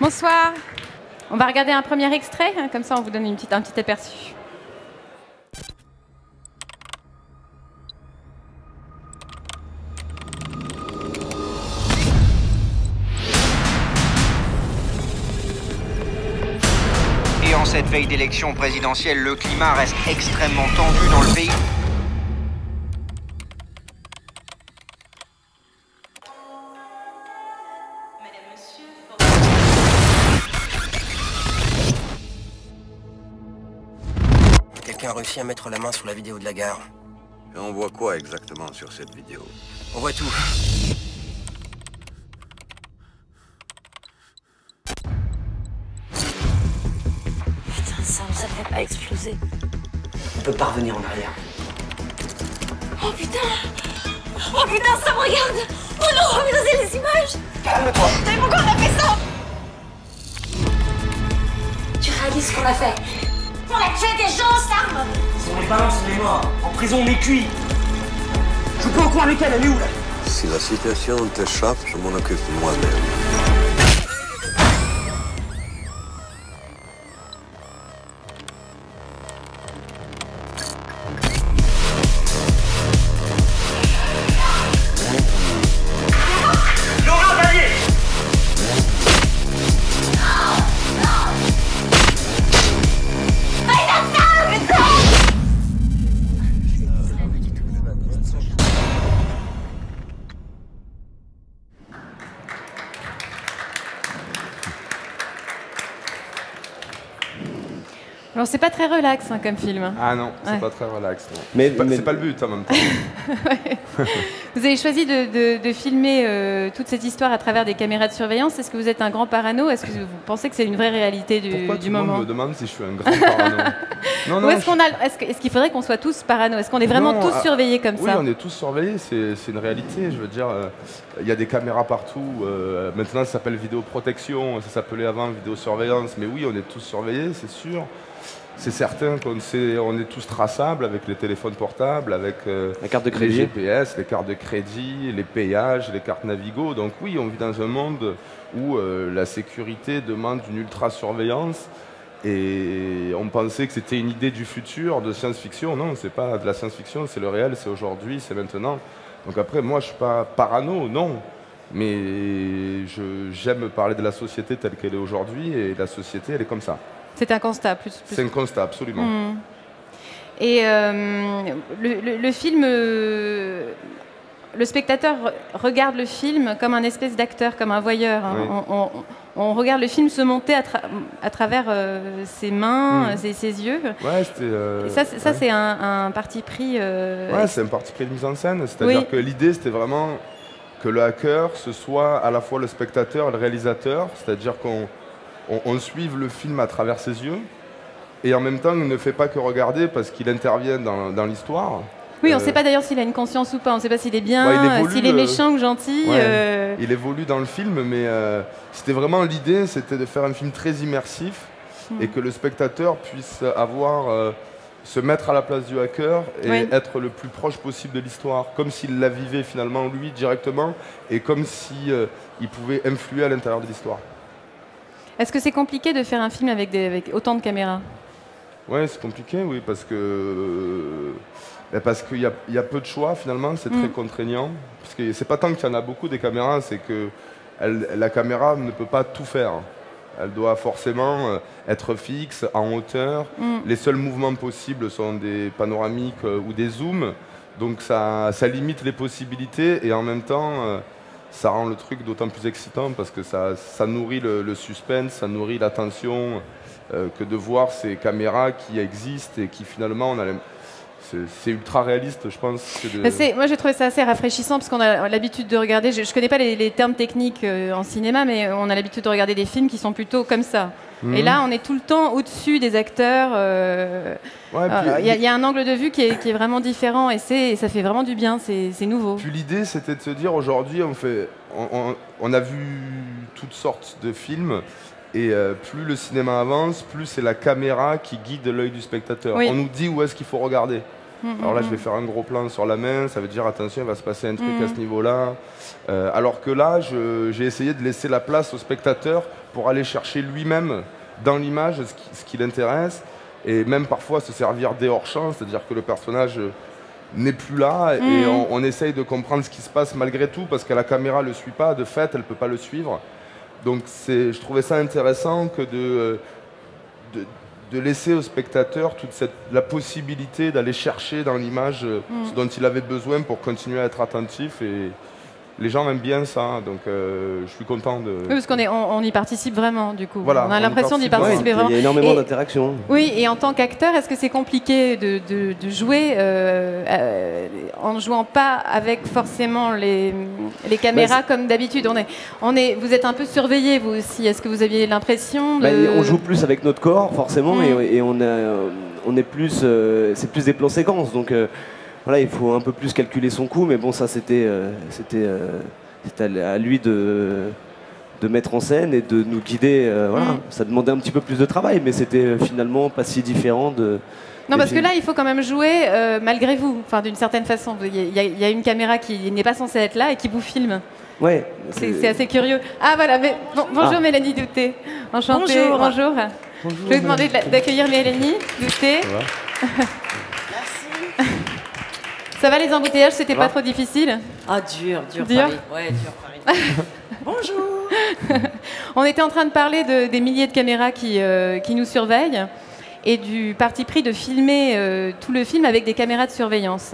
Bonsoir. On va regarder un premier extrait, hein, comme ça on vous donne une petite, un petit aperçu. Et en cette veille d'élection présidentielle, le climat reste extrêmement tendu dans le pays. Réussi à mettre la main sur la vidéo de la gare. Et on voit quoi exactement sur cette vidéo On voit tout. Putain, ça, ça devrait pas exploser. On peut pas revenir en arrière. Oh putain Oh putain, ça me regarde Oh non, oh c'est les images Calme-toi Mais pourquoi on a fait ça Tu réalises ce qu'on a fait On a tué des gens, Sam Si on est balance, on est mort. En prison, on est cuit. Je peux en coin avec elle, elle est où là? Si la situation t'échappe, je m'en occupe moi-même. Alors c'est pas très relax hein, comme film. Ah non, c'est Ouais. pas très relax. non. Mais- c'est pas, mais- pas le but en même temps. Vous avez choisi de, de- de filmer euh, toute cette histoire à travers des caméras de surveillance. Est-ce que vous êtes un grand parano? Est-ce que vous pensez que c'est une vraie réalité du, Pourquoi du tout le monde moment? me demande si je suis un grand parano? Non, non. Ou est-ce je- qu'il faudrait qu'on soit tous parano? Est-ce qu'on est vraiment Non, tous ah, surveillés comme Oui, ça? on est tous surveillés, c'est c'est une réalité. Je veux dire, euh, il y a des caméras partout. euh, maintenant, ça s'appelle vidéoprotection. Ça s'appelait avant vidéosurveillance. Mais oui, on est tous surveillés, c'est sûr. C'est certain qu'on on est tous traçables avec les téléphones portables, avec euh, La carte de les. GPS, les cartes de crédit, les payages, les cartes Navigo. Donc oui, on vit dans un monde où euh, la sécurité demande une ultra-surveillance. Et on pensait que c'était une idée du futur, de science-fiction. Non, c'est pas de la science-fiction, c'est le réel, c'est aujourd'hui, c'est maintenant. Donc après, moi, je suis pas parano, non. Mais j'aime parler de la société telle qu'elle est aujourd'hui, et la société, elle est comme ça. C'est un constat. Plus, plus- C'est un constat, absolument. Hmm. Et euh, le, le- le film, euh, le spectateur re- regarde le film comme un espèce d'acteur, comme un voyeur. hein. Oui. On, on- on regarde le film se monter à, tra- à travers euh, ses mains, Hmm. ses, ses yeux. Ouais, Et ça, c'est- ça, ouais. c'est un, un parti pris. Ouais, c'est un parti pris de mise en scène. C'est-à-dire Oui. que l'idée, c'était vraiment que le hacker, ce soit à la fois le spectateur et le réalisateur. C'est-à-dire qu'on on, on suive le film à travers ses yeux. Et en même temps, il ne fait pas que regarder parce qu'il intervient dans, dans l'histoire. Oui, on ne Euh, sait pas d'ailleurs s'il a une conscience ou pas. On ne sait pas s'il est bien, Ouais, évolue, s'il est euh, méchant ou gentil. ouais. euh, Il évolue dans le film, mais euh, c'était vraiment l'idée, c'était de faire un film très immersif Hmm. et que le spectateur puisse avoir, euh, se mettre à la place du hacker et Oui. être le plus proche possible de l'histoire, comme s'il la vivait finalement lui directement et comme si euh, il pouvait influer à l'intérieur de l'histoire. Est-ce que c'est compliqué de faire un film avec, des- avec autant de caméras? Ouais, c'est compliqué, oui, parce que euh, ben, parce qu'il y a, il y a peu de choix finalement, c'est très Mm. contraignant. Parce que c'est pas tant qu'il y en a beaucoup des caméras, c'est que elle- la caméra ne peut pas tout faire. Elle doit forcément euh, être fixe, en hauteur. Mm. Les seuls mouvements possibles sont des panoramiques euh, ou des zooms. Donc ça, ça limite les possibilités et en même temps, ça rend le truc d'autant plus excitant parce que ça, nourrit le, suspense, ça nourrit l'attention euh, que de voir ces caméras qui existent et qui finalement, on a c'est ultra réaliste, je pense. que de- c'est- moi, j'ai trouvé ça assez rafraîchissant parce qu'on a l'habitude de regarder. Je, ne connais pas les, les termes techniques euh, en cinéma, mais on a l'habitude de regarder des films qui sont plutôt comme ça. Mhm. Et là, on est tout le temps au-dessus des acteurs. euh, Ouais, euh, Il y, a- il y a un angle de vue qui est, qui est vraiment différent et, ça fait vraiment du bien. C'est c'est nouveau. Puis l'idée, c'était de se dire aujourd'hui, on, fait, on, on- on a vu toutes sortes de films. Et euh, plus le cinéma avance, plus c'est la caméra qui guide l'œil du spectateur. Oui. On nous dit où est-ce qu'il faut regarder. Mm, Alors là, mm, je vais mm. faire un gros plan sur la main, ça veut dire attention, il va se passer un truc Mm. à ce niveau-là. Euh, alors que là, j'ai essayé de laisser la place au spectateur pour aller chercher lui-même dans l'image ce qui, ce qui l'intéresse et même parfois se servir des hors-champs, c'est-à-dire que le personnage n'est plus là et Mm. on, on essaye de comprendre ce qui se passe malgré tout parce que la caméra ne le suit pas, de fait, elle ne peut pas le suivre. Donc je trouvais ça intéressant que de, euh, de, de laisser au spectateur toute cette, la possibilité d'aller chercher dans l'image euh, Mm. ce dont il avait besoin pour continuer à être attentif. Et les gens aiment bien ça, donc euh, je suis content de... Oui, parce qu'on est, on, on y participe vraiment, du coup. Voilà, on a l'impression d'y participe participer Ouais, il y a vraiment. énormément d'interactions. Oui, et en tant qu'acteur, est-ce que c'est compliqué de, de- de jouer euh, euh, en ne jouant pas avec forcément les, les caméras comme d'habitude? On est, on est, Vous êtes un peu surveillé, vous aussi. Est-ce que vous aviez l'impression de... Bah, on joue plus avec notre corps, forcément, Mm. et, et on, a, on est plus, euh, c'est plus des plans séquences, donc euh, voilà, il faut un peu plus calculer son coup, mais bon, ça c'était, euh, c'était, euh, c'était à à lui de, de mettre en scène et de nous guider. euh, voilà, Mm. ça demandait un petit peu plus de travail, mais c'était finalement pas si différent de. Non, parce que là, il faut quand même jouer euh, malgré vous, enfin, d'une certaine façon. Il y, a, il y a une caméra qui n'est pas censée être là et qui vous filme. Ouais. C'est assez curieux. Ah, voilà. Mais, bon- bonjour Ah. Mélanie Douté. Enchantée. Bonjour. Bonjour. Je vais vous demander d'accueillir Mélanie Douté. Ça va les embouteillages C'était pas trop difficile Ah, dur, dur, Dur Paris. Ouais, dur Paris. Bonjour. On était en train de parler de- des milliers de caméras qui, euh, qui nous surveillent et du parti pris de filmer euh, tout le film avec des caméras de surveillance.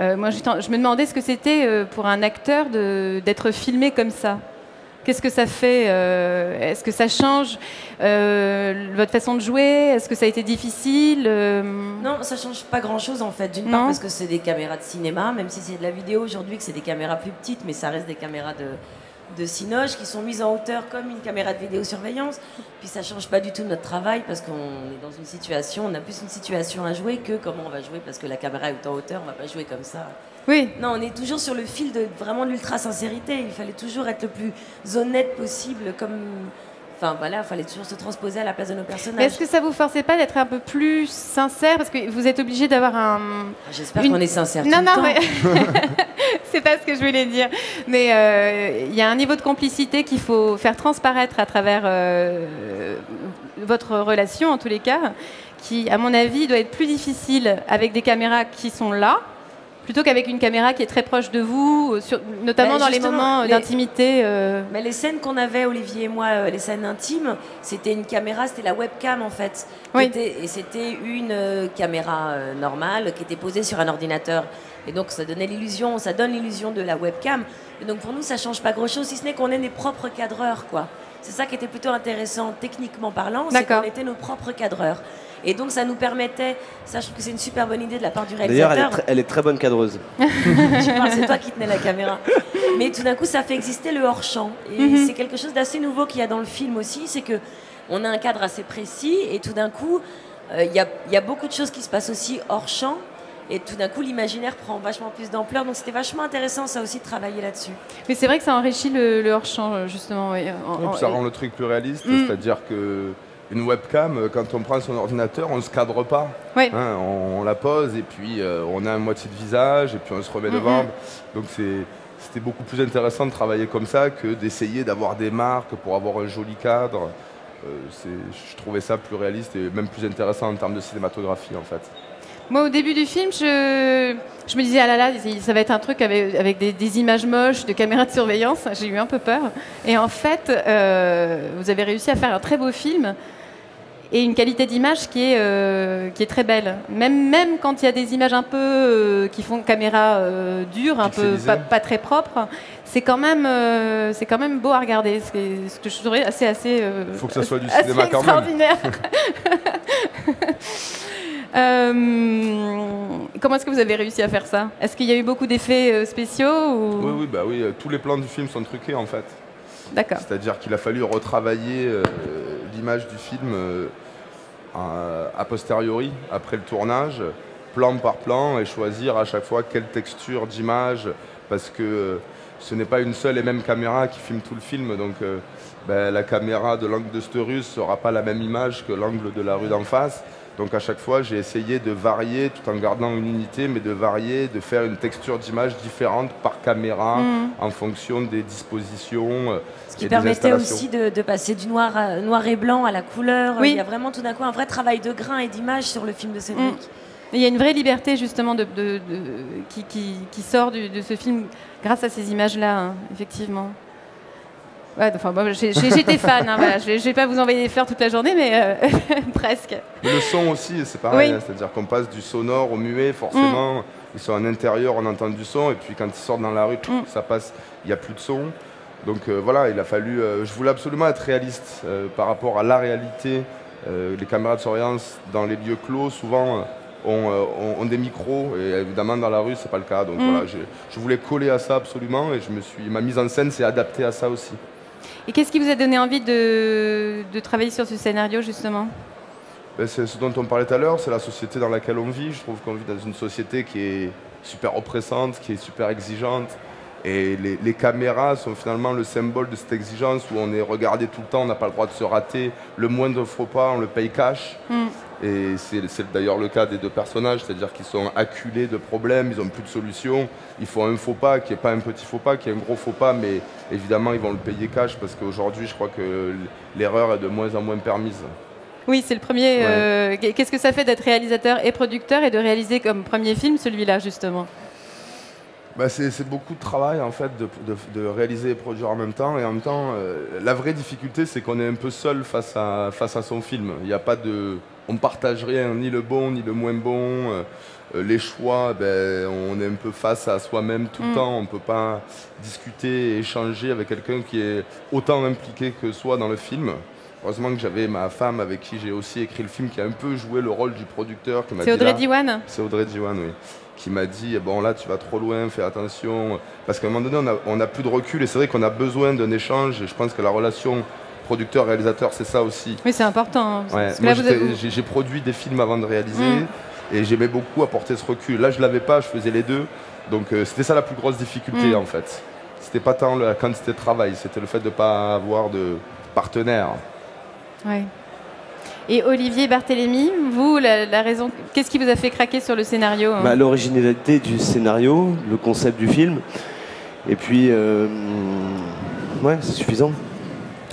Euh, moi, je, je me demandais ce que c'était euh, pour un acteur d'être filmé comme ça. Qu'est-ce que ça fait euh, Est-ce que ça change euh, votre façon de jouer Est-ce que ça a été difficile euh, Non, ça change pas grand-chose en fait. D'une part parce que c'est des caméras de cinéma, même si c'est de la vidéo aujourd'hui, que c'est des caméras plus petites, mais ça reste des caméras de, de Cinoche qui sont mises en hauteur comme une caméra de vidéosurveillance. Puis ça change pas du tout notre travail parce qu'on est dans une situation, on a plus une situation à jouer que comment on va jouer parce que la caméra est en hauteur, on va pas jouer comme ça. Oui, Non, on est toujours sur le fil de vraiment de l'ultra sincérité. Il fallait toujours être le plus honnête possible, comme. Enfin voilà, il fallait toujours se transposer à la place de nos personnages. est-ce que ça vous forçait pas d'être un peu plus sincère? Parce que vous êtes obligé d'avoir un, J'espère une- qu'on est sincère. Non, tout le non, temps. mais c'est pas ce que je voulais dire. Mais euh, il y a un niveau de complicité qu'il faut faire transparaître à travers euh, votre relation, en tous les cas, qui, à mon avis, doit être plus difficile avec des caméras qui sont là, plutôt qu'avec une caméra qui est très proche de vous, euh, sur- notamment dans les moments les- d'intimité. euh, les scènes qu'on avait, Olivier et moi, euh, les scènes intimes, c'était une caméra, c'était la webcam en fait. Oui. était- et c'était une euh, caméra euh, normale qui était posée sur un ordinateur. Et donc ça donnait l'illusion, ça donne l'illusion de la webcam. Et donc pour nous, ça change pas grand-chose, si ce n'est qu'on est des propres cadreurs, quoi. C'est ça qui était plutôt intéressant, techniquement parlant, c'est D'accord. qu'on était nos propres cadreurs. Et donc ça nous permettait, ça je trouve que c'est une super bonne idée de la part du D'ailleurs, elle, est réalisateur. très- elle est très bonne cadreuse. C'est toi qui tenais la caméra. Mais tout d'un coup, ça fait exister le hors-champ. Et Mhm. c'est quelque chose d'assez nouveau qu'il y a dans le film aussi, c'est que on a un cadre assez précis et tout d'un coup, euh, il y, a, il y a beaucoup de choses qui se passent aussi hors-champ. Et tout d'un coup, l'imaginaire prend vachement plus d'ampleur. Donc c'était vachement intéressant, ça aussi, de travailler là-dessus. Mais c'est vrai que ça enrichit le, le hors-champ, justement. oui. En- Ouais, en- puis ça rend le truc plus réaliste, Mm. c'est-à-dire que une webcam, euh, quand on prend son ordinateur, on ne se cadre pas. Oui. Hein, on, on la pose et puis euh, on a un moitié de visage et puis on se remet Mhm. devant. Donc c'était beaucoup plus intéressant de travailler comme ça que d'essayer d'avoir des marques pour avoir un joli cadre. Euh, je trouvais ça plus réaliste et même plus intéressant en termes de cinématographie en fait. Moi, au début du film, je, je me disais, ah là là, ça va être un truc avec, avec des, des images moches, de caméras de surveillance. J'ai eu un peu peur. Et en fait, euh, vous avez réussi à faire un très beau film et une qualité d'image qui, est, euh, qui est très belle. Même, même quand il y a des images un peu euh, qui font caméra dure, un peu pas, pas très propre, c'est quand, même, c'est quand même beau à regarder. C'est ce que je trouvais assez, assez, Il faut que ça soit du cinéma quand même. extraordinaire. Euh, comment est-ce que vous avez réussi à faire ça? Est-ce qu'il y a eu beaucoup d'effets euh, spéciaux ou... Oui, oui, bah oui, euh, tous les plans du film sont truqués en fait. D'accord. C'est-à-dire qu'il a fallu retravailler l'image du film a, posteriori, après le tournage, plan par plan, et choisir à chaque fois quelle texture d'image, parce que ce n'est pas une seule et même caméra qui filme tout le film. Donc ben, la caméra de l'angle de Sterus ne sera pas la même image que l'angle de la rue d'en face. Donc à chaque fois, j'ai essayé de varier tout en gardant une unité, mais de varier, de faire une texture d'image différente par caméra Mhm. en fonction des dispositions. euh, Ce qui permettait aussi de, de passer du noir, à- noir et blanc à la couleur. Oui. Il y a vraiment tout d'un coup un vrai travail de grain et d'image sur le film de Cédric. Il y a une vraie liberté justement de, de- de- qui, qui- qui sort du- de ce film grâce à ces images-là, hein, effectivement. Ouais, enfin, j'étais fan. hein, voilà. Je ne vais pas vous envoyer des fleurs toute la journée, mais euh, presque. Mais le son aussi, c'est pareil. Oui. hein, C'est-à-dire qu'on passe du sonore au muet, forcément. Ils sont en intérieur, on entend du son, et puis quand ils sortent dans la rue, Mm. ça passe, il n'y a plus de son. Donc euh, voilà, il a fallu. euh, je voulais absolument être réaliste par rapport à la réalité. Les caméras de surveillance dans les lieux clos, souvent. ont, ont- ont des micros et évidemment dans la rue c'est pas le cas donc Mm. voilà je, je voulais coller à ça absolument et je me suis ma mise en scène s'est adaptée à ça aussi Et qu'est-ce qui vous a donné envie de, de travailler sur ce scénario, justement? Ben, C'est ce dont on parlait tout à l'heure, c'est la société dans laquelle on vit. Je trouve qu'on vit dans une société qui est super oppressante, qui est super exigeante. Et les, les caméras sont finalement le symbole de cette exigence où on est regardé tout le temps, on n'a pas le droit de se rater. Le moindre faux pas, on le paye cash. Mm. Et c'est d'ailleurs le cas des deux personnages, c'est-à-dire qu'ils sont acculés de problèmes, ils n'ont plus de solution. Il faut un faux pas qui n'est pas un petit faux pas, qui est un gros faux pas, mais évidemment ils vont le payer cash parce qu'aujourd'hui je crois que l'erreur est de moins en moins permise. Oui, c'est le premier. Ouais. euh, Qu'est-ce que ça fait d'être réalisateur et producteur et de réaliser comme premier film celui-là, justement? Bah, c'est c'est beaucoup de travail en fait de, de- de réaliser et produire en même temps et en même temps euh, la vraie difficulté c'est qu'on est un peu seul face à, face à son film. Il n'y a pas de, on ne partage rien, ni le bon ni le moins bon. Euh, euh, les choix, ben, on est un peu face à soi-même tout le Mm. temps. On ne peut pas discuter et échanger avec quelqu'un qui est autant impliqué que soi dans le film. Heureusement que j'avais ma femme avec qui j'ai aussi écrit le film qui a un peu joué le rôle du producteur. C'est Audrey Diwan c'est Audrey Diwan, oui. Qui m'a dit bon là tu vas trop loin, fais attention. Parce qu'à un moment donné on a, on a plus de recul et c'est vrai qu'on a besoin d'un échange. Et je pense que la relation producteur-réalisateur c'est ça aussi. Oui, c'est important. Ouais. Moi avez- j'ai produit des films avant de réaliser Mm. et j'aimais beaucoup apporter ce recul. Là je l'avais pas, je faisais les deux. Donc euh, c'était ça la plus grosse difficulté Mm. en fait. C'était pas tant la quantité de travail, c'était le fait de ne pas avoir de partenaire. Ouais. Et Olivier Barthélémy, vous, la, la raison, qu'est-ce qui vous a fait craquer sur le scénario hein? Bah, L'originalité du scénario, le concept du film. Et puis, euh, ouais, c'est suffisant.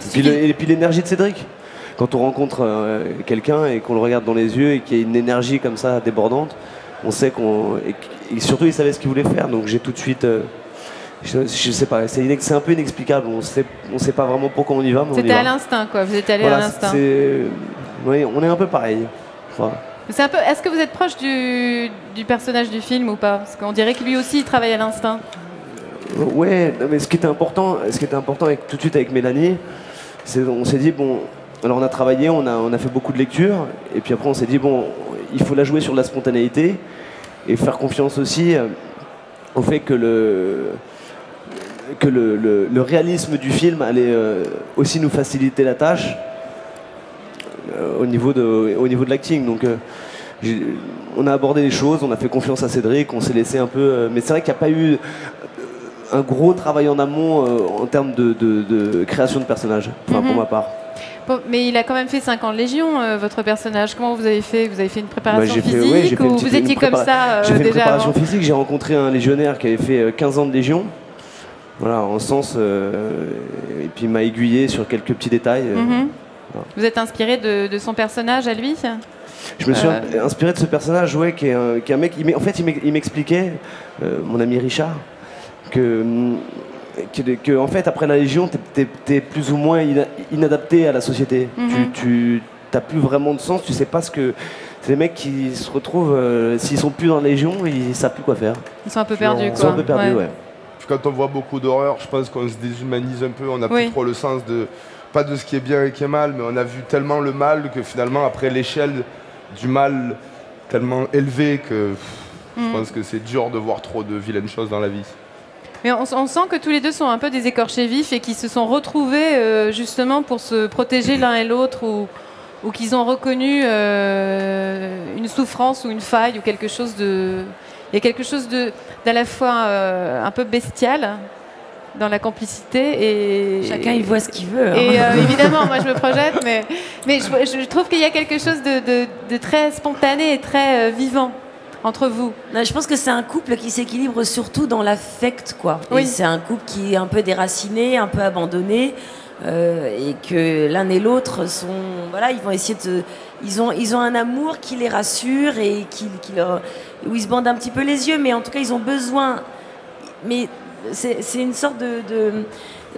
Et puis, le- et puis l'énergie de Cédric. Quand on rencontre euh, quelqu'un et qu'on le regarde dans les yeux et qu'il y a une énergie comme ça débordante, on sait qu'on. Et, surtout, il savait ce qu'il voulait faire. Donc j'ai tout de suite. euh, je, je sais pas, c'est inex- un peu inexplicable. On sait, on sait pas vraiment pourquoi on y va, C'était à l'instinct, quoi. Vous êtes allé à l'instinct. c'est- ouais, on est un peu pareil. C'est un peu. Est-ce que vous êtes proche du, du personnage du film ou pas? Parce qu'on dirait que lui aussi, il travaille à l'instinct. Ouais, mais ce qui était important, ce qui était important avec, tout de suite avec Mélanie, on s'est dit bon, alors on a travaillé, on a, fait beaucoup de lectures, et puis après on s'est dit bon, il faut la jouer sur la spontanéité et faire confiance aussi euh, au fait que le réalisme du film allait euh, aussi nous faciliter la tâche euh, au niveau de au niveau de l'acting. Donc on a abordé les choses, on a fait confiance à Cédric, on s'est laissé un peu. mais c'est vrai qu'il n'y a pas eu un gros travail en amont euh, en termes de, de- de création de personnages, enfin pour Mhm. ma part. Bon, mais il a quand même fait 5 ans de Légion, euh, votre personnage. Comment vous avez fait? Vous avez fait une préparation Bah, fait- physique ouais, fait ou vous étiez comme ça euh, J'ai fait une préparation avant physique, j'ai rencontré un légionnaire qui avait fait euh, 15 ans de Légion. Voilà, en sens. euh, et puis il m'a aiguillé sur quelques petits détails. euh. Mhm. voilà. Vous êtes inspiré de, de son personnage à lui? Je me suis Euh. inspiré de ce personnage, ouais, qui est un, qui est un mec. il en fait, il m'ex- il m'expliquait, euh, mon ami Richard, que, hum, que, que, en fait, après la Légion, t'es es, plus ou moins ina- inadapté à la société. Mhm. Tu n'as plus vraiment de sens, tu sais pas ce que. Des mecs qui se retrouvent, euh, s'ils sont plus dans la Légion, ils savent plus quoi faire. Ils sont un peu perdus, Ils Ils quoi. sont un peu perdus, ouais. Quand on voit beaucoup d'horreur, je pense qu'on se déshumanise un peu, on n'a Oui. plus trop le sens de, pas de ce qui est bien et qui est mal, mais on a vu tellement le mal que finalement, après l'échelle du mal tellement élevée que pff, Mm. je pense que c'est dur de voir trop de vilaines choses dans la vie. Mais on, on sent que tous les deux sont un peu des écorchés vifs et qui se sont retrouvés euh, justement pour se protéger l'un et l'autre ou, ou qu'ils ont reconnu euh, une souffrance ou une faille ou quelque chose de. Il y a quelque chose de d'à la fois euh, un peu bestial dans la complicité. Et, Chacun il voit ce qu'il veut. hein. Et euh, évidemment, moi je me projette, mais, mais je, je trouve qu'il y a quelque chose de, de- de très spontané et très vivant entre vous. Non, je pense que c'est un couple qui s'équilibre surtout dans l'affect, quoi. Oui. c'est un couple qui est un peu déraciné, un peu abandonné, euh, et que l'un et l'autre sont, voilà, ils vont essayer de, ils ont, ils ont un amour qui les rassure et qui, qui leur, où ils se bandent un petit peu les yeux, mais en tout cas ils ont besoin. Mais c'est c'est une sorte de, de-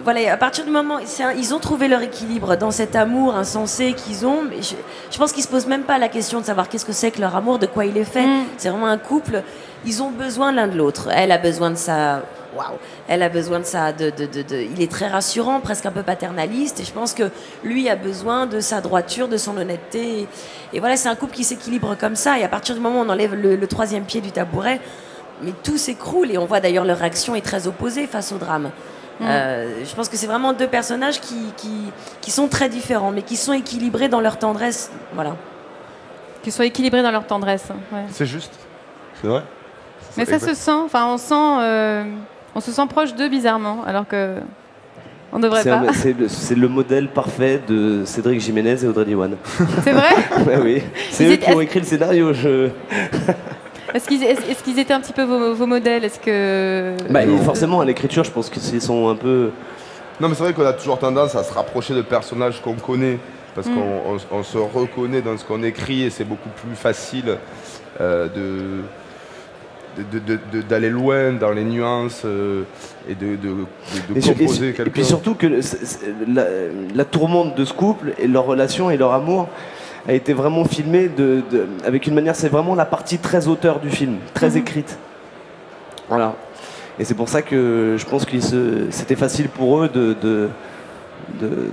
voilà, à partir du moment, un- ils ont trouvé leur équilibre dans cet amour insensé qu'ils ont. Mais je, je pense qu'ils se posent même pas la question de savoir qu'est-ce que c'est que leur amour, de quoi il est fait. Mm. C'est vraiment un couple. Ils ont besoin l'un de l'autre. Elle a besoin de ça. Waouh. Elle a besoin de ça. De, de, de, de- il est très rassurant, presque un peu paternaliste. Et je pense que lui a besoin de sa droiture, de son honnêteté. Et voilà, c'est un couple qui s'équilibre comme ça. Et à partir du moment où on enlève le, le troisième pied du tabouret, mais tout s'écroule. Et on voit d'ailleurs leur réaction est très opposée face au drame. Euh, je pense que c'est vraiment deux personnages qui, qui, qui sont très différents, mais qui sont équilibrés dans leur tendresse. Voilà. Qu'ils soient équilibrés dans leur tendresse. ouais. C'est juste. C'est vrai Mais ça se sent, enfin on sent, euh, on se sent proche d'eux bizarrement, alors que on devrait C'est pas. un- c'est le, c'est le modèle parfait de Cédric Jiménez et Audrey Diwan. C'est vrai Ouais, oui. C'est Ils eux étaient- qui ont écrit le scénario. Je... Est-ce qu'ils étaient un petit peu vos, vos modèles? Est-ce que Bah, forcément, à l'écriture, je pense qu'ils sont un peu. Non, mais c'est vrai qu'on a toujours tendance à se rapprocher de personnages qu'on connaît, parce Mm. qu'on on- on se reconnaît dans ce qu'on écrit et c'est beaucoup plus facile euh, de d'aller loin dans les nuances euh, et de, de, de- de Et, et composer et puis surtout que la, la tourmente de ce couple et leur relation et leur amour a été vraiment filmée de, de- avec une manière. C'est vraiment la partie très auteur du film, très Mhm. écrite. Voilà. Et c'est pour ça que je pense que c'était facile pour eux de, de,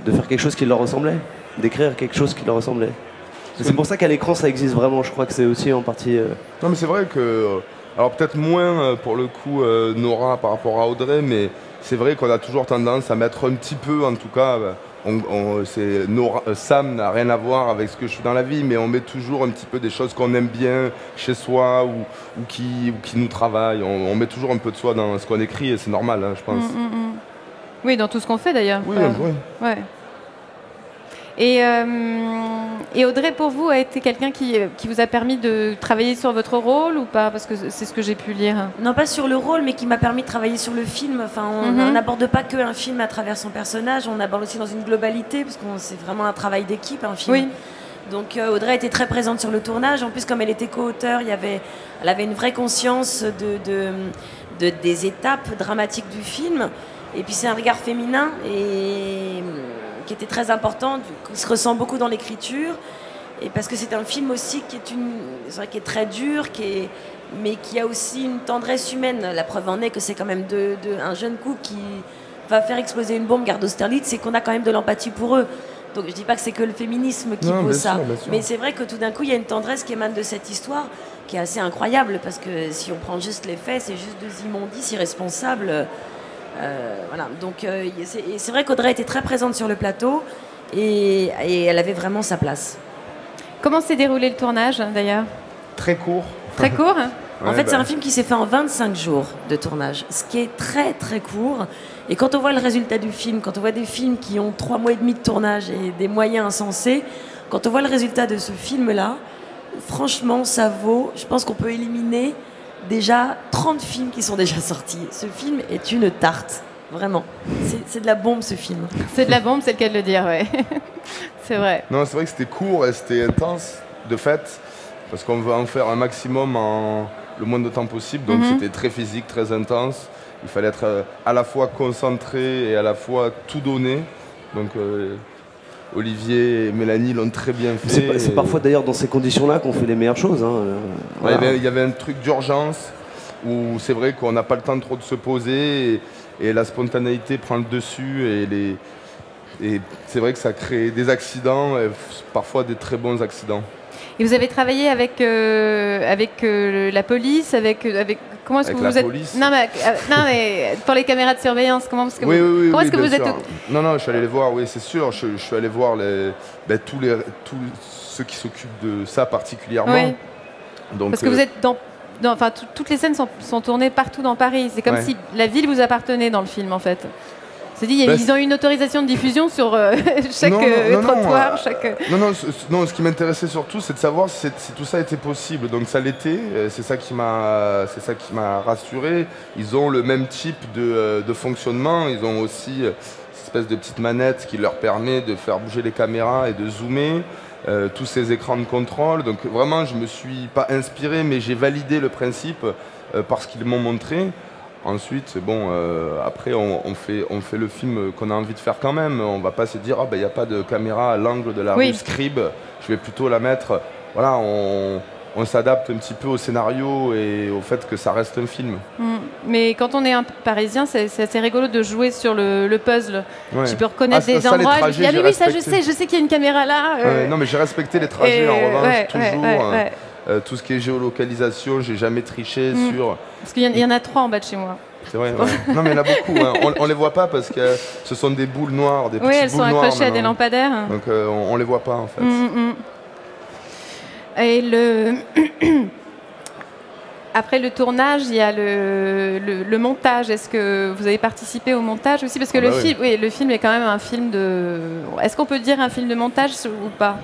de- faire quelque chose qui leur ressemblait, d'écrire quelque chose qui leur ressemblait. C'est pour ça qu'à l'écran ça existe vraiment. Je crois que c'est aussi en partie. euh, Non, mais c'est vrai que. euh, Alors, peut-être moins euh, pour le coup Nora par rapport à Audrey, mais c'est vrai qu'on a toujours tendance à mettre un petit peu, en tout cas. On- Nora- euh, Sam n'a rien à voir avec ce que je suis dans la vie, mais on met toujours un petit peu des choses qu'on aime bien chez soi ou, ou qui, ou qui nous travaillent. On, on met toujours un peu de soi dans ce qu'on écrit et c'est normal, hein, je pense. Mm, mm, mm. Oui, dans tout ce qu'on fait d'ailleurs. Oui, oui. Ouais. Et, euh, et Audrey, pour vous, a été quelqu'un qui, qui vous a permis de travailler sur votre rôle ou pas? Parce que c'est ce que j'ai pu lire. Non pas sur le rôle, mais qui m'a permis de travailler sur le film. Enfin, on Mhm. n'aborde pas que un film à travers son personnage, on aborde aussi dans une globalité, parce que c'est vraiment un travail d'équipe, un film. Oui. Donc euh, Audrey était très présente sur le tournage. En plus, comme elle était co-auteur, il y avait, elle avait une vraie conscience de, de- de- des étapes dramatiques du film. Et puis c'est un regard féminin et qui était très important, du- qui se ressent beaucoup dans l'écriture. Et parce que c'est un film aussi qui est une, c'est vrai, qui est très dur, qui est, mais qui a aussi une tendresse humaine. La preuve en est que c'est quand même de, de- un jeune couple qui va faire exploser une bombe garde Austerlitz, c'est qu'on a quand même de l'empathie pour eux. Donc je dis pas que c'est que le féminisme qui Non, bien ça, sûr. mais c'est vrai que tout d'un coup il y a une tendresse qui émane de cette histoire qui est assez incroyable parce que si on prend juste les faits, c'est juste deux immondices irresponsables. Euh, voilà. Donc euh, c'est vrai qu'Audrey était très présente sur le plateau et, et elle avait vraiment sa place. Comment s'est déroulé le tournage d'ailleurs? Très court. Très court hein? En fait, bah, c'est un film qui s'est fait en 25 jours de tournage, ce qui est très très court. Et quand on voit le résultat du film, quand on voit des films qui ont trois mois et demi de tournage et des moyens insensés, quand on voit le résultat de ce film-là, franchement, ça vaut. Je pense qu'on peut éliminer déjà 30 films qui sont déjà sortis. Ce film est une tarte, vraiment. C'est- de la bombe ce film. C'est de la bombe, c'est le cas de le dire, ouais. c'est vrai. Non, c'est vrai que c'était court et c'était intense, de fait, parce qu'on veut en faire un maximum en le moins de temps possible. Donc Mhm. c'était très physique, très intense. Il fallait être euh, à la fois concentré et à la fois tout donner. Donc euh, Olivier et Mélanie l'ont très bien fait. C'est parfois d'ailleurs dans ces conditions-là qu'on fait les meilleures choses. hein. Ouais, il, y avait, un truc d'urgence où c'est vrai qu'on n'a pas le temps trop de se poser et, et la spontanéité prend le dessus et, les, et c'est vrai que ça crée des accidents, et parfois des très bons accidents. Et vous avez travaillé avec, euh, avec euh, la police, avec, euh, avec comment est-ce que vous êtes police non mais, euh, non mais pour les caméras de surveillance, comment est-ce que oui, vous, oui, oui, est-ce que vous êtes. Non, non, je suis allé les voir, oui, c'est sûr. Je, je suis allé voir les, ben, tous, les, tous ceux qui s'occupent de ça particulièrement. Donc, parce que vous êtes dans enfin, tout- toutes les scènes sont, sont tournées partout dans Paris. C'est comme Ouais. si la ville vous appartenait dans le film, en fait. C'est dit, il y a- Bah, ils ont une autorisation de diffusion sur euh, chaque Non, euh, non, trottoir, chaque. Non, non, ce, non, ce qui m'intéressait surtout, c'est de savoir si, tout ça était possible. Donc ça l'était. euh, C'est ça qui m'a, c'est ça qui m'a rassuré. Ils ont le même type de, euh, de fonctionnement. Ils ont aussi cette espèce de petite manette qui leur permet de faire bouger les caméras et de zoomer. euh, tous ces écrans de contrôle. Donc vraiment, je me suis pas inspiré, mais j'ai validé le principe euh, parce qu'ils m'ont montré. Ensuite, bon, euh, après, on, on fait, on fait le film qu'on a envie de faire quand même. On va pas se dire, ah ben, il n'y a pas de caméra à l'angle de la Oui. rue Scribe. Je vais plutôt la mettre. Voilà, on, on s'adapte un petit peu au scénario et au fait que ça reste un film. Mm. Mais quand on est un parisien, c'est assez rigolo de jouer sur le, le puzzle. Ouais. Tu peux reconnaître Ah, des ça, endroits. je trajets, dis, ah, j'ai oui, ça je sais, je sais qu'il y a une caméra là. euh, Ouais, non, mais j'ai respecté les trajets et, en revanche, ouais, toujours. hein. Euh, tout ce qui est géolocalisation, j'ai jamais triché Mm. sur. Parce qu'il y, en- il y en a trois en bas de chez moi. C'est vrai, ouais. Non, mais il y en a beaucoup. hein. On, on les voit pas parce que ce sont des boules noires, des Oui, petites elles sont boules noires accrochées à des lampadaires. Donc euh, on, on les voit pas en fait. Mm, mm. Et le. Après le tournage, il y a le, le- le montage. Est-ce que vous avez participé au montage aussi? Parce que Ah le, bah oui. film, oui, le film est quand même un film de. Est-ce qu'on peut dire un film de montage ou pas?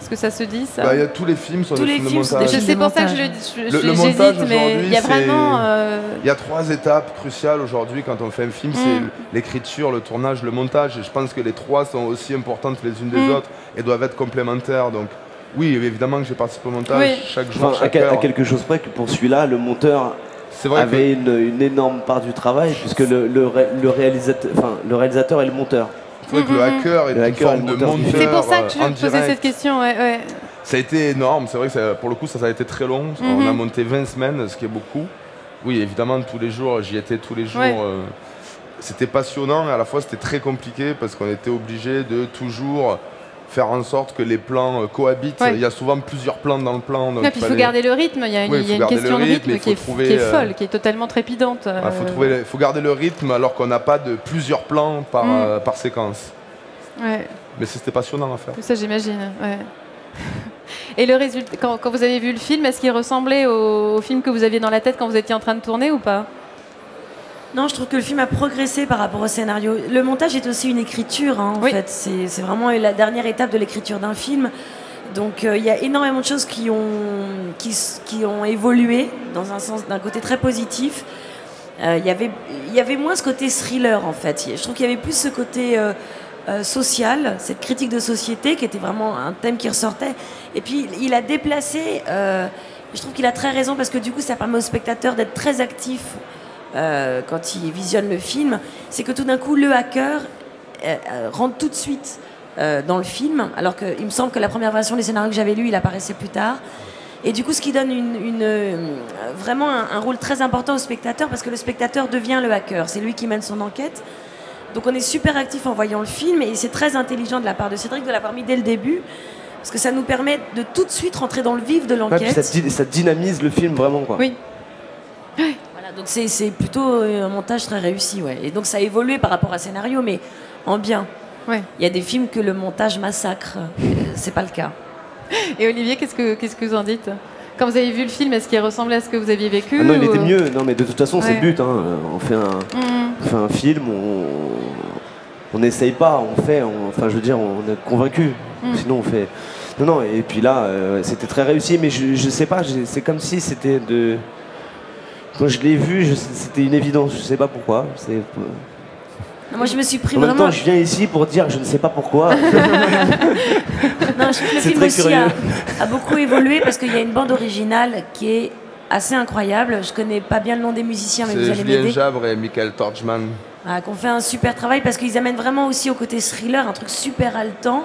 Est-ce que ça se dit ça Bah, il y a tous les films sont Tous des les films de montage. Je films sais de pour ça que je, je- Le- le montage mais il y a vraiment. c'est- euh, Il y a trois étapes cruciales aujourd'hui quand on fait un film, Mm. c'est l'écriture, le tournage, le montage. Et je pense que les trois sont aussi importantes les unes des Mm. autres et doivent être complémentaires. Donc oui, évidemment que j'ai participé au montage Oui. chaque jour, Enfin, à, chaque à heure. quelque chose près que pour celui-là, le monteur C'est vrai avait une, une énorme part du travail, puisque le, le ré- le réalisateur, enfin, le réalisateur et le monteur. C'est vrai que le Mm, mm, hacker est Le une hacker forme de monteur C'est pour ça que je en posais direct. cette question. Ouais, ouais. Ça a été énorme, c'est vrai que ça- pour le coup ça, ça a été très long. On a monté 20 semaines, ce qui est beaucoup. Oui, évidemment, tous les jours, j'y étais tous les jours. Ouais. euh, c'était passionnant à la fois c'était très compliqué parce qu'on était obligé de toujours faire en sorte que les plans euh, cohabitent. Ouais. Il y a souvent plusieurs plans dans le plan. donc puis il faut garder le rythme. Il y a une, Oui, y a question de rythme, qui est, qui euh, folle, qui est totalement trépidante. Il faut, euh, trouver, faut garder le rythme alors qu'on n'a pas de plusieurs plans par, Mm. euh, par séquence. ouais. Mais c'était passionnant à faire. Ça, j'imagine. Et le résultat, quand, quand vous avez vu le film, est-ce qu'il ressemblait au, au film que vous aviez dans la tête quand vous étiez en train de tourner ou pas? Non, je trouve que le film a progressé par rapport au scénario. Le montage est aussi une écriture, hein, en Oui. fait. C'est vraiment la dernière étape de l'écriture d'un film. Donc euh, il y a énormément de choses qui ont, qui, ont évolué dans un sens, d'un côté très positif. Euh, il y avait- Il y avait moins ce côté thriller, en fait. Je trouve qu'il y avait plus ce côté euh, euh, social, cette critique de société qui était vraiment un thème qui ressortait. Et puis il a déplacé. je trouve qu'il a très raison parce que du coup ça permet au spectateur d'être très actif euh, quand il visionne le film, c'est que tout d'un coup, le hacker euh, euh, rentre tout de suite euh, dans le film, alors qu'il me semble que la première version des scénarios que j'avais lu, il apparaissait plus tard. Et du coup, ce qui donne une, une, vraiment un, un rôle très important au spectateur, parce que le spectateur devient le hacker, c'est lui qui mène son enquête. Donc on est super actif en voyant le film, et c'est très intelligent de la part de Cédric de l'avoir mis dès le début, parce que ça nous permet de tout de suite rentrer dans le vif de Ouais, l'enquête. ça, dy- ça dynamise le film vraiment. Quoi. Oui. Voilà, donc c'est c'est plutôt euh, un montage très réussi, ouais. Et donc ça a évolué par rapport à scénario, mais en bien. Ouais. Il y a des films que le montage massacre, euh, c'est pas le cas. Et Olivier, qu'est-ce que, qu'est-ce que vous en dites? Quand vous avez vu le film, est-ce qu'il ressemblait à ce que vous aviez vécu Ah non, il ou- était mieux. Non, mais de toute façon, c'est le but. hein. On, fait un, Mm. on fait un film, on on n'essaye pas, on fait. on- enfin, je veux dire, on est convaincu. Mm. Sinon, on fait. Non, non. Et puis là, euh, c'était très réussi, mais je, je sais pas. C'est comme si c'était de. Quand je l'ai vu, c'était une évidence. Je sais pas pourquoi. Moi, je me suis pris En même vraiment. temps, je viens ici pour dire, je ne sais pas pourquoi. Non, je trouve que le C'est film très aussi curieux. a, a beaucoup évolué parce qu'il y a une bande originale qui est assez incroyable. Je connais pas bien le nom des musiciens, mais vous allez Julien m'aider. Jabre et Michael Torchman. Voilà, qu'on fait un super travail parce qu'ils amènent vraiment aussi au côté thriller, un truc super haletant.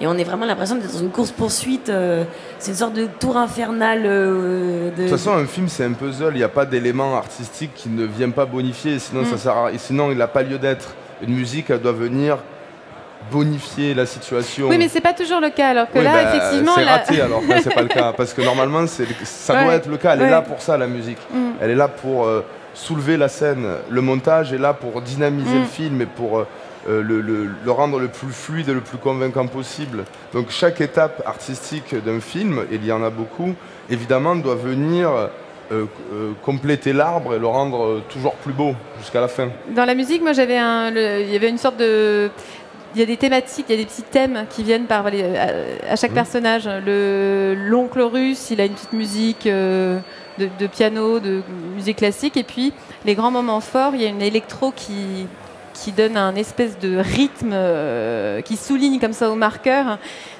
Et on est vraiment l'impression d'être dans une course-poursuite. euh, c'est une sorte de tour infernale. euh, de... De toute façon, un film, c'est un puzzle. Il n'y a pas d'élément artistique qui ne vient pas bonifier. Sinon, Mm. ça sert à- et sinon il n'a pas lieu d'être. Une musique, elle doit venir bonifier la situation. Oui, mais c'est pas toujours le cas. Alors que Oui, là, bah, effectivement, c'est la- raté alors que c'est pas le cas. Parce que normalement, c'est- ça doit être le cas. Elle ouais. est là pour ça, la musique. Mm. Elle est là pour euh, soulever la scène. Le montage est là pour dynamiser Mm. le film et pour le, le- le rendre le plus fluide et le plus convaincant possible. Donc chaque étape artistique d'un film, et il y en a beaucoup, évidemment, doit venir euh, euh, compléter l'arbre et le rendre euh, toujours plus beau jusqu'à la fin. Dans la musique, moi, j'avais un, le- il y avait une sorte de, il y a des thématiques, il y a des petits thèmes qui viennent par les- à, à chaque Mhm. personnage. Le l'oncle russe, il a une petite musique euh, de, de piano, de musique classique, et puis les grands moments forts, il y a une électro qui qui donne un espèce de rythme euh, qui souligne comme ça au marqueur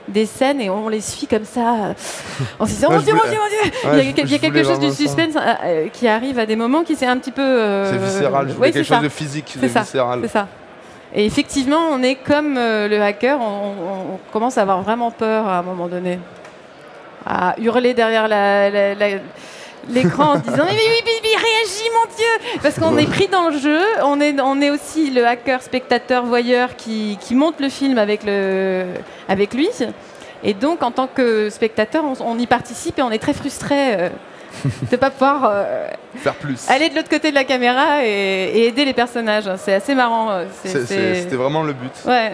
des scènes et on les suit comme ça en se disant Ouais, mon Dieu, mon Dieu, mon Dieu il y a, quelque chose du suspense euh, euh, qui arrive à des moments qui c'est un petit peu euh, C'est viscéral, je quelque chose ça. de physique, C'est ça, viscéral. c'est ça. Et effectivement, on est comme euh, le hacker, on, on- on commence à avoir vraiment peur à un moment donné. À hurler derrière la- la- la- l'écran en se disant mais, mais, mais réagis mon Dieu Parce qu'on est pris dans le jeu, on est, on est aussi le hacker, spectateur, voyeur qui, qui monte le film avec, le, avec lui. Et donc, en tant que spectateur, on, on y participe et on est très frustré euh, de ne pas pouvoir euh, Faire plus. aller de l'autre côté de la caméra et, et aider les personnages. C'est assez marrant. euh, C'était vraiment le but. Ouais.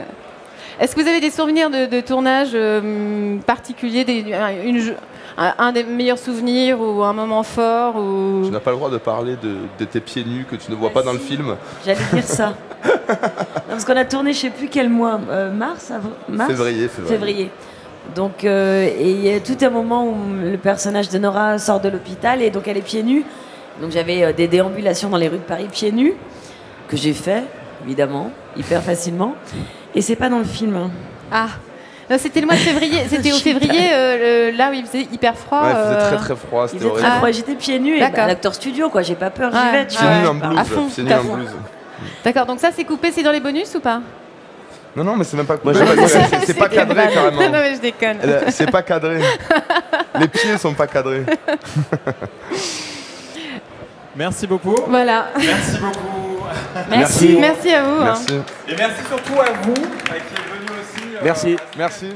Est-ce que vous avez des souvenirs de, de tournage euh, particuliers, des- un, une jeu- un- un des meilleurs souvenirs ou un moment fort ou... Tu n'as pas le droit de parler de, de tes pieds nus que tu ne vois pas dans le film. J'allais dire ça. Non, parce qu'on a tourné, je sais plus quel mois, euh, mars, avri- mars Février, février. Février. Donc, euh, et il y a tout un moment où le personnage de Nora sort de l'hôpital et donc elle est pieds nus. Donc j'avais euh, des déambulations dans les rues de Paris pieds nus que j'ai fait, évidemment, hyper facilement. Et c'est pas dans le film. hein. Ah Non, C'était le mois de février. C'était au février, euh, le- là où il faisait hyper froid. Ouais, il faisait euh, très très froid, Il c'était faisait horrible. très froid. J'étais pieds nus et D'accord. bah, l'acteur studio, quoi. J'ai pas peur, j'y Ouais. vais. tu Pieds vois. nus en Bah, blouse. à fond, pieds tout nus à en fond. blouse. D'accord, donc ça c'est coupé, c'est dans les bonus ou pas? Non, non, mais c'est même pas coupé, c'est- pas cadré Non, carrément. mais je déconne. C'est pas cadré. Les pieds sont pas cadrés. Merci beaucoup. Voilà. Merci beaucoup. Merci. Merci à vous. hein. Merci. Et merci surtout à vous qui êtes venus aussi. euh, Merci. Merci.